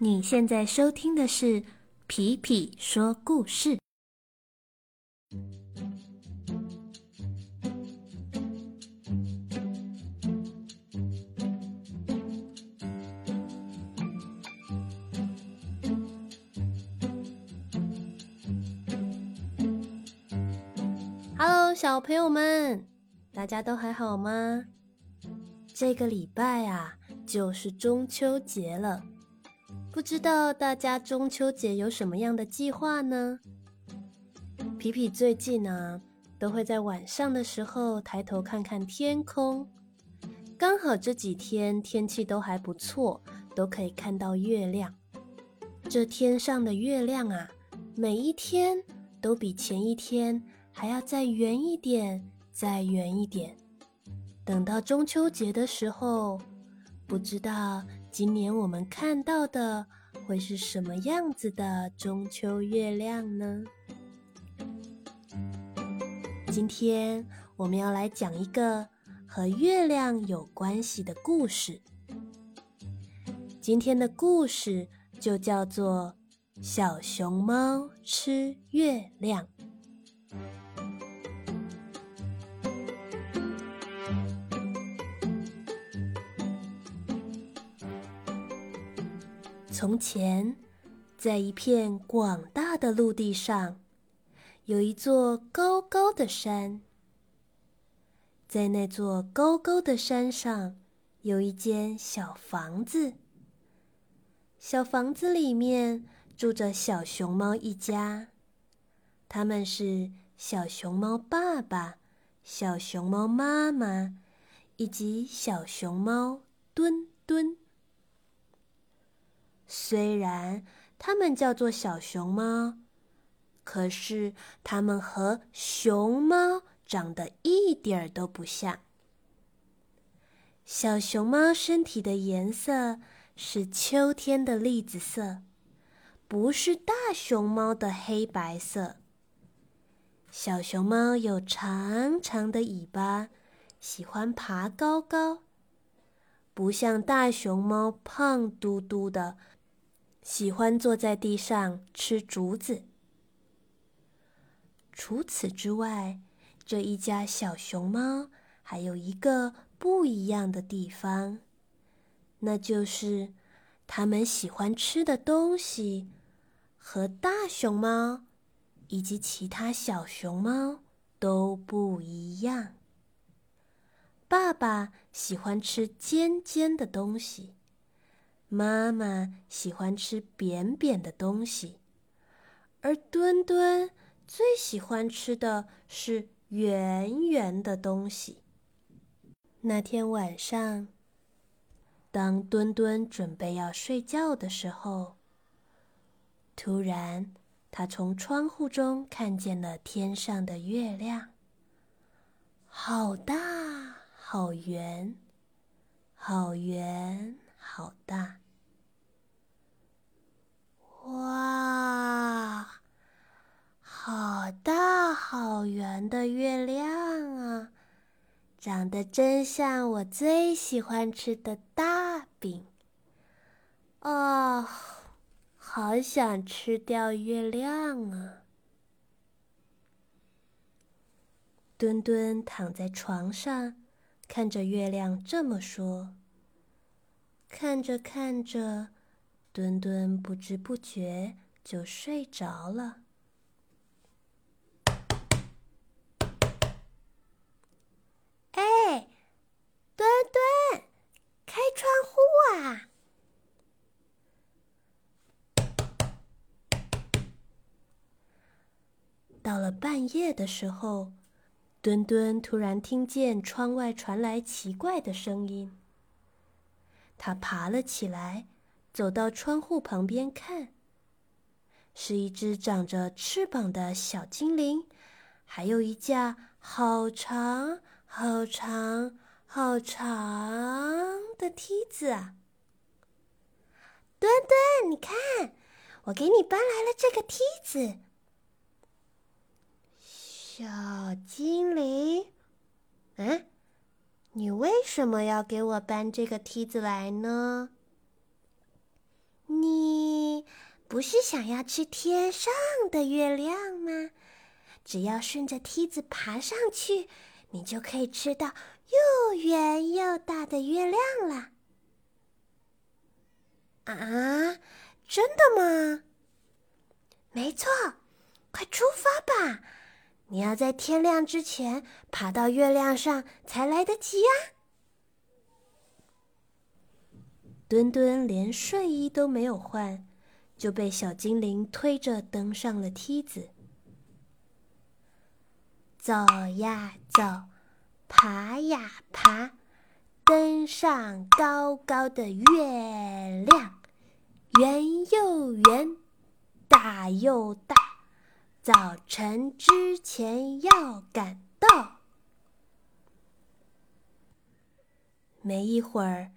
你现在收听的是皮皮说故事。Hello，小朋友们，大家都还好吗？这个礼拜啊，就是中秋节了。不知道大家中秋节有什么样的计划呢？皮皮最近呢，都会在晚上的时候抬头看看天空，刚好这几天天气都还不错，都可以看到月亮。这天上的月亮啊，每一天都比前一天还要再圆一点，再圆一点。等到中秋节的时候，不知道。今年我们看到的会是什么样子的中秋月亮呢？今天我们要来讲一个和月亮有关系的故事。今天的故事就叫做《小熊猫吃月亮》。从前，在一片广大的陆地上，有一座高高的山。在那座高高的山上，有一间小房子。小房子里面住着小熊猫一家，他们是小熊猫爸爸、小熊猫妈妈以及小熊猫墩墩。虽然它们叫做小熊猫，可是它们和熊猫长得一点儿都不像。小熊猫身体的颜色是秋天的栗子色，不是大熊猫的黑白色。小熊猫有长长的尾巴，喜欢爬高高，不像大熊猫胖嘟嘟的。喜欢坐在地上吃竹子。除此之外，这一家小熊猫还有一个不一样的地方，那就是它们喜欢吃的东西和大熊猫以及其他小熊猫都不一样。爸爸喜欢吃尖尖的东西。妈妈喜欢吃扁扁的东西，而墩墩最喜欢吃的是圆圆的东西。那天晚上，当墩墩准备要睡觉的时候，突然他从窗户中看见了天上的月亮，好大，好圆，好圆。好大！哇，好大好圆的月亮啊，长得真像我最喜欢吃的大饼。哦，好想吃掉月亮啊！墩墩躺在床上，看着月亮这么说。看着看着，墩墩不知不觉就睡着了。哎，墩墩，开窗户啊！到了半夜的时候，墩墩突然听见窗外传来奇怪的声音。他爬了起来，走到窗户旁边看。是一只长着翅膀的小精灵，还有一架好长、好长、好长的梯子！墩墩，你看，我给你搬来了这个梯子。小精灵，嗯？你为什么要给我搬这个梯子来呢？你不是想要吃天上的月亮吗？只要顺着梯子爬上去，你就可以吃到又圆又大的月亮了。啊，真的吗？没错，快出发吧！你要在天亮之前爬到月亮上才来得及呀。墩墩连睡衣都没有换，就被小精灵推着登上了梯子。走呀走，爬呀爬，登上高高的月亮，圆又圆，大又大，早晨之前要赶到。没一会儿。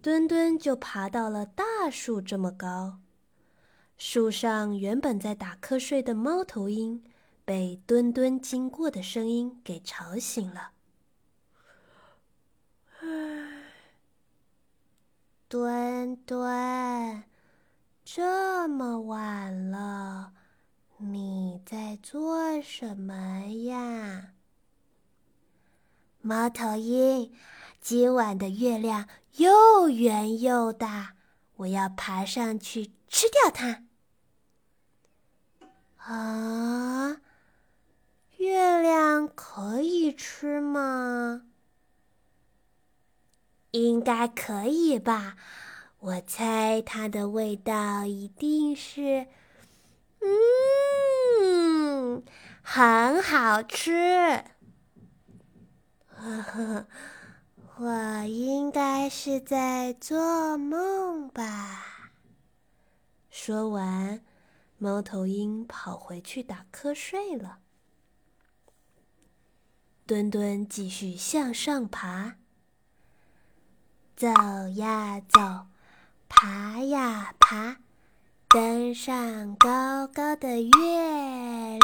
墩墩就爬到了大树这么高，树上原本在打瞌睡的猫头鹰，被墩墩经过的声音给吵醒了。墩墩，这么晚了，你在做什么呀？猫头鹰。今晚的月亮又圆又大，我要爬上去吃掉它。啊，月亮可以吃吗？应该可以吧，我猜它的味道一定是，嗯，很好吃。我应该是在做梦吧。说完，猫头鹰跑回去打瞌睡了。墩墩继续向上爬，走呀走，爬呀爬，登上高高的月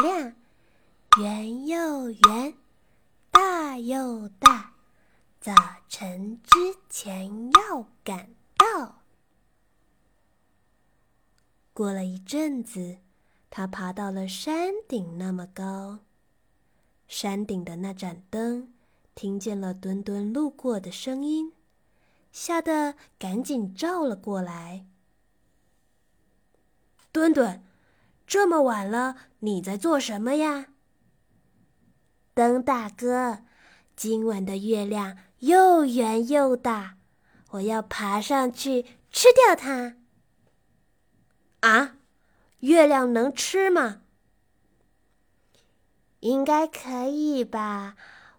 亮，圆又圆，大又大。早晨之前要赶到。过了一阵子，他爬到了山顶那么高。山顶的那盏灯听见了墩墩路过的声音，吓得赶紧照了过来。墩墩，这么晚了，你在做什么呀？灯大哥，今晚的月亮。又圆又大，我要爬上去吃掉它。啊，月亮能吃吗？应该可以吧。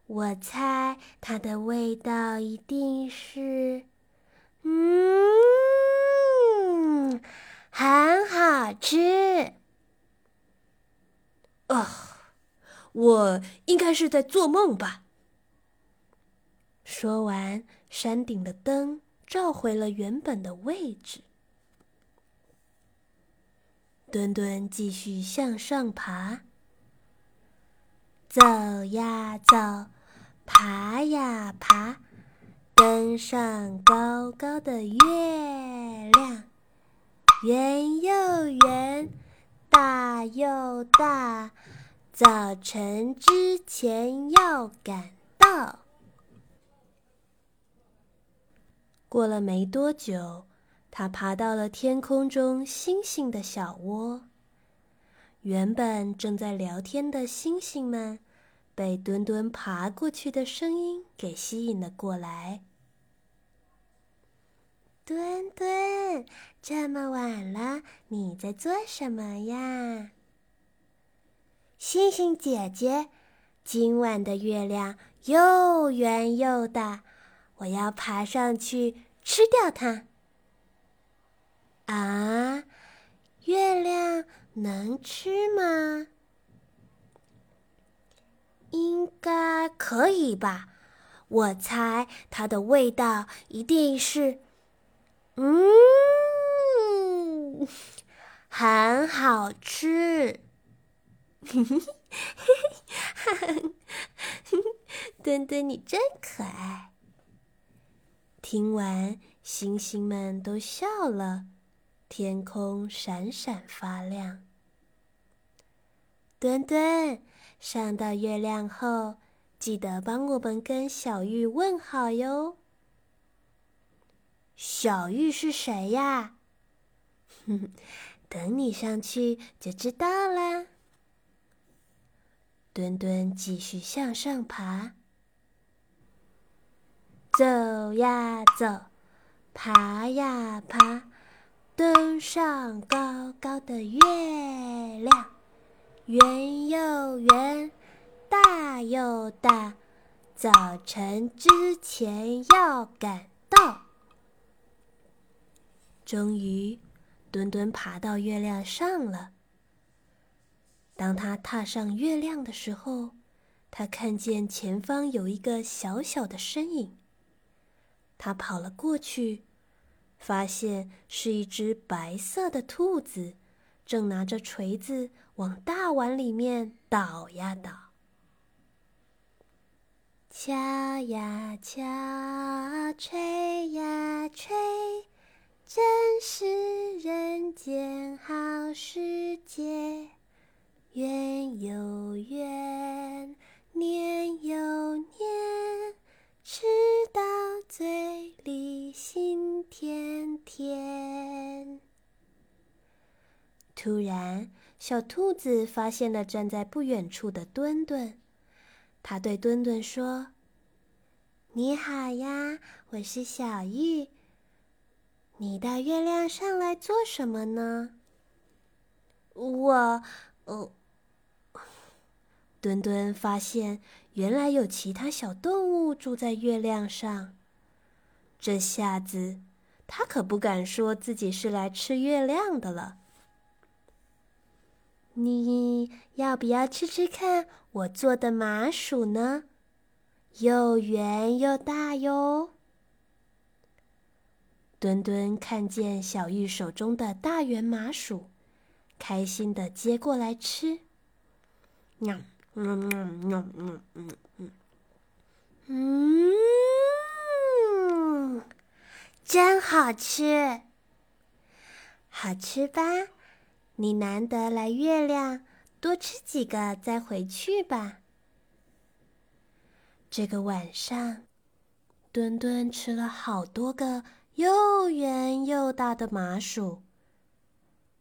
我猜它的味道一定是，嗯，很好吃。啊，我应该是在做梦吧。说完，山顶的灯照回了原本的位置。墩墩继续向上爬，走呀走，爬呀爬，登上高高的月亮，圆又圆，大又大，早晨之前要赶到。过了没多久，他爬到了天空中星星的小窝。原本正在聊天的星星们，被墩墩爬过去的声音给吸引了过来。墩墩，这么晚了，你在做什么呀？星星姐姐，今晚的月亮又圆又大。我要爬上去吃掉它。啊，月亮能吃吗？应该可以吧。我猜它的味道一定是，嗯，很好吃。嘿嘿嘿，墩墩，你真可爱。听完，星星们都笑了，天空闪闪发亮。墩墩，上到月亮后，记得帮我们跟小玉问好哟。小玉是谁呀？哼 哼等你上去就知道啦。墩墩继续向上爬，走呀走，爬呀爬，登上高高的月亮。圆又圆，大又大，早晨之前要赶到。终于，墩墩爬到月亮上了。当他踏上月亮的时候，他看见前方有一个小小的身影。他跑了过去，发现是一只白色的兔子。正拿着锤子往大碗里面倒呀倒，敲呀敲，锤突然，小兔子发现了站在不远处的墩墩。它对墩墩说：“你好呀，我是小玉。你到月亮上来做什么呢？”我……哦。墩墩发现原来有其他小动物住在月亮上。这下子，他可不敢说自己是来吃月亮的了。你要不要吃吃看我做的麻薯呢？又圆又大哟。墩墩看见小玉手中的大圆麻薯，开心的接过来吃。喵，喵喵喵喵喵喵。嗯，真好吃，好吃吧？你难得来月亮，多吃几个再回去吧。这个晚上，墩墩吃了好多个又圆又大的麻薯。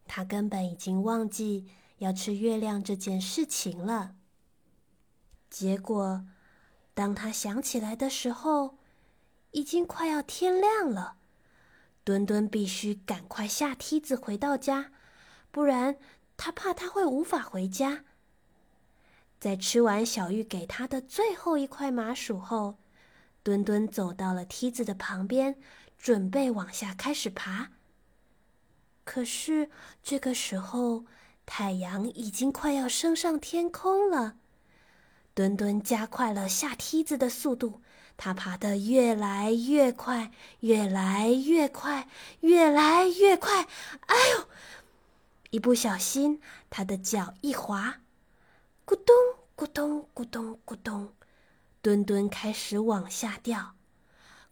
他根本已经忘记要吃月亮这件事情了。结果，当他想起来的时候，已经快要天亮了。墩墩必须赶快下梯子回到家。不然，他怕他会无法回家。在吃完小玉给他的最后一块麻薯后，墩墩走到了梯子的旁边，准备往下开始爬。可是这个时候，太阳已经快要升上天空了。墩墩加快了下梯子的速度，他爬得越来越快，越来越快，越来越快。哎呦！一不小心，他的脚一滑，咕咚咕咚咕咚咕咚，墩墩开始往下掉，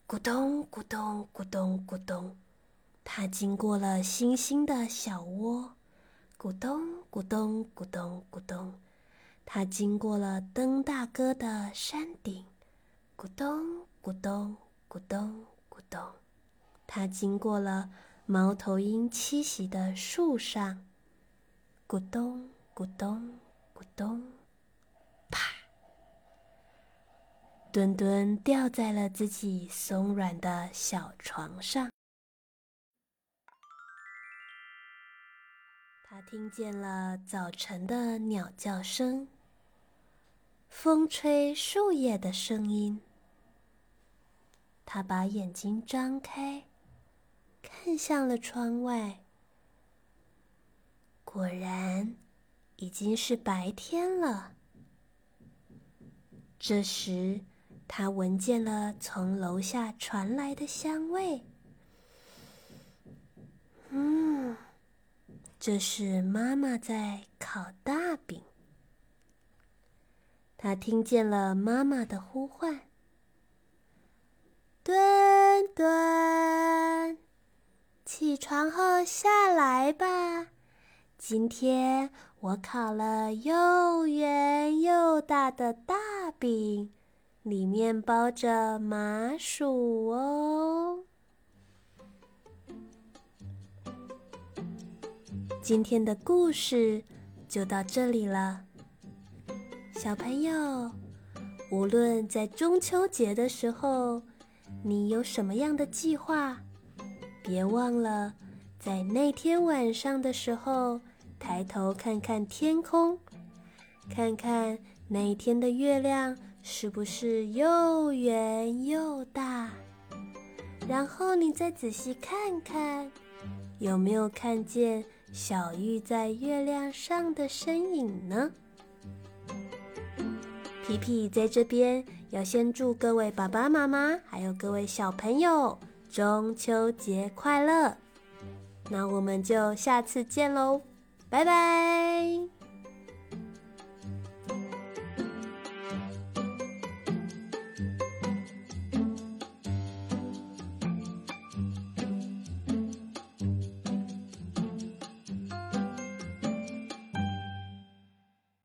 咕咚咕咚咕咚咕咚。他经过了星星的小窝，咕咚咕咚咕咚咕咚。他经过了灯大哥的山顶，咕咚咕咚咕咚咕咚。他经过了猫头鹰栖息的树上。咕咚咕咚咕咚，啪！墩墩掉在了自己松软的小床上。他听见了早晨的鸟叫声，风吹树叶的声音。他把眼睛张开，看向了窗外。果然，已经是白天了。这时，他闻见了从楼下传来的香味。嗯，这是妈妈在烤大饼。他听见了妈妈的呼唤：“墩墩，起床后下来吧。今天我烤了又圆又大的大饼，里面包着麻薯哦。今天的故事就到这里了，小朋友，无论在中秋节的时候，你有什么样的计划，别忘了。在那天晚上的时候，抬头看看天空，看看那天的月亮是不是又圆又大。然后你再仔细看看，有没有看见小玉在月亮上的身影呢？皮皮在这边要先祝各位爸爸妈妈还有各位小朋友中秋节快乐！那我们就下次见喽，拜拜。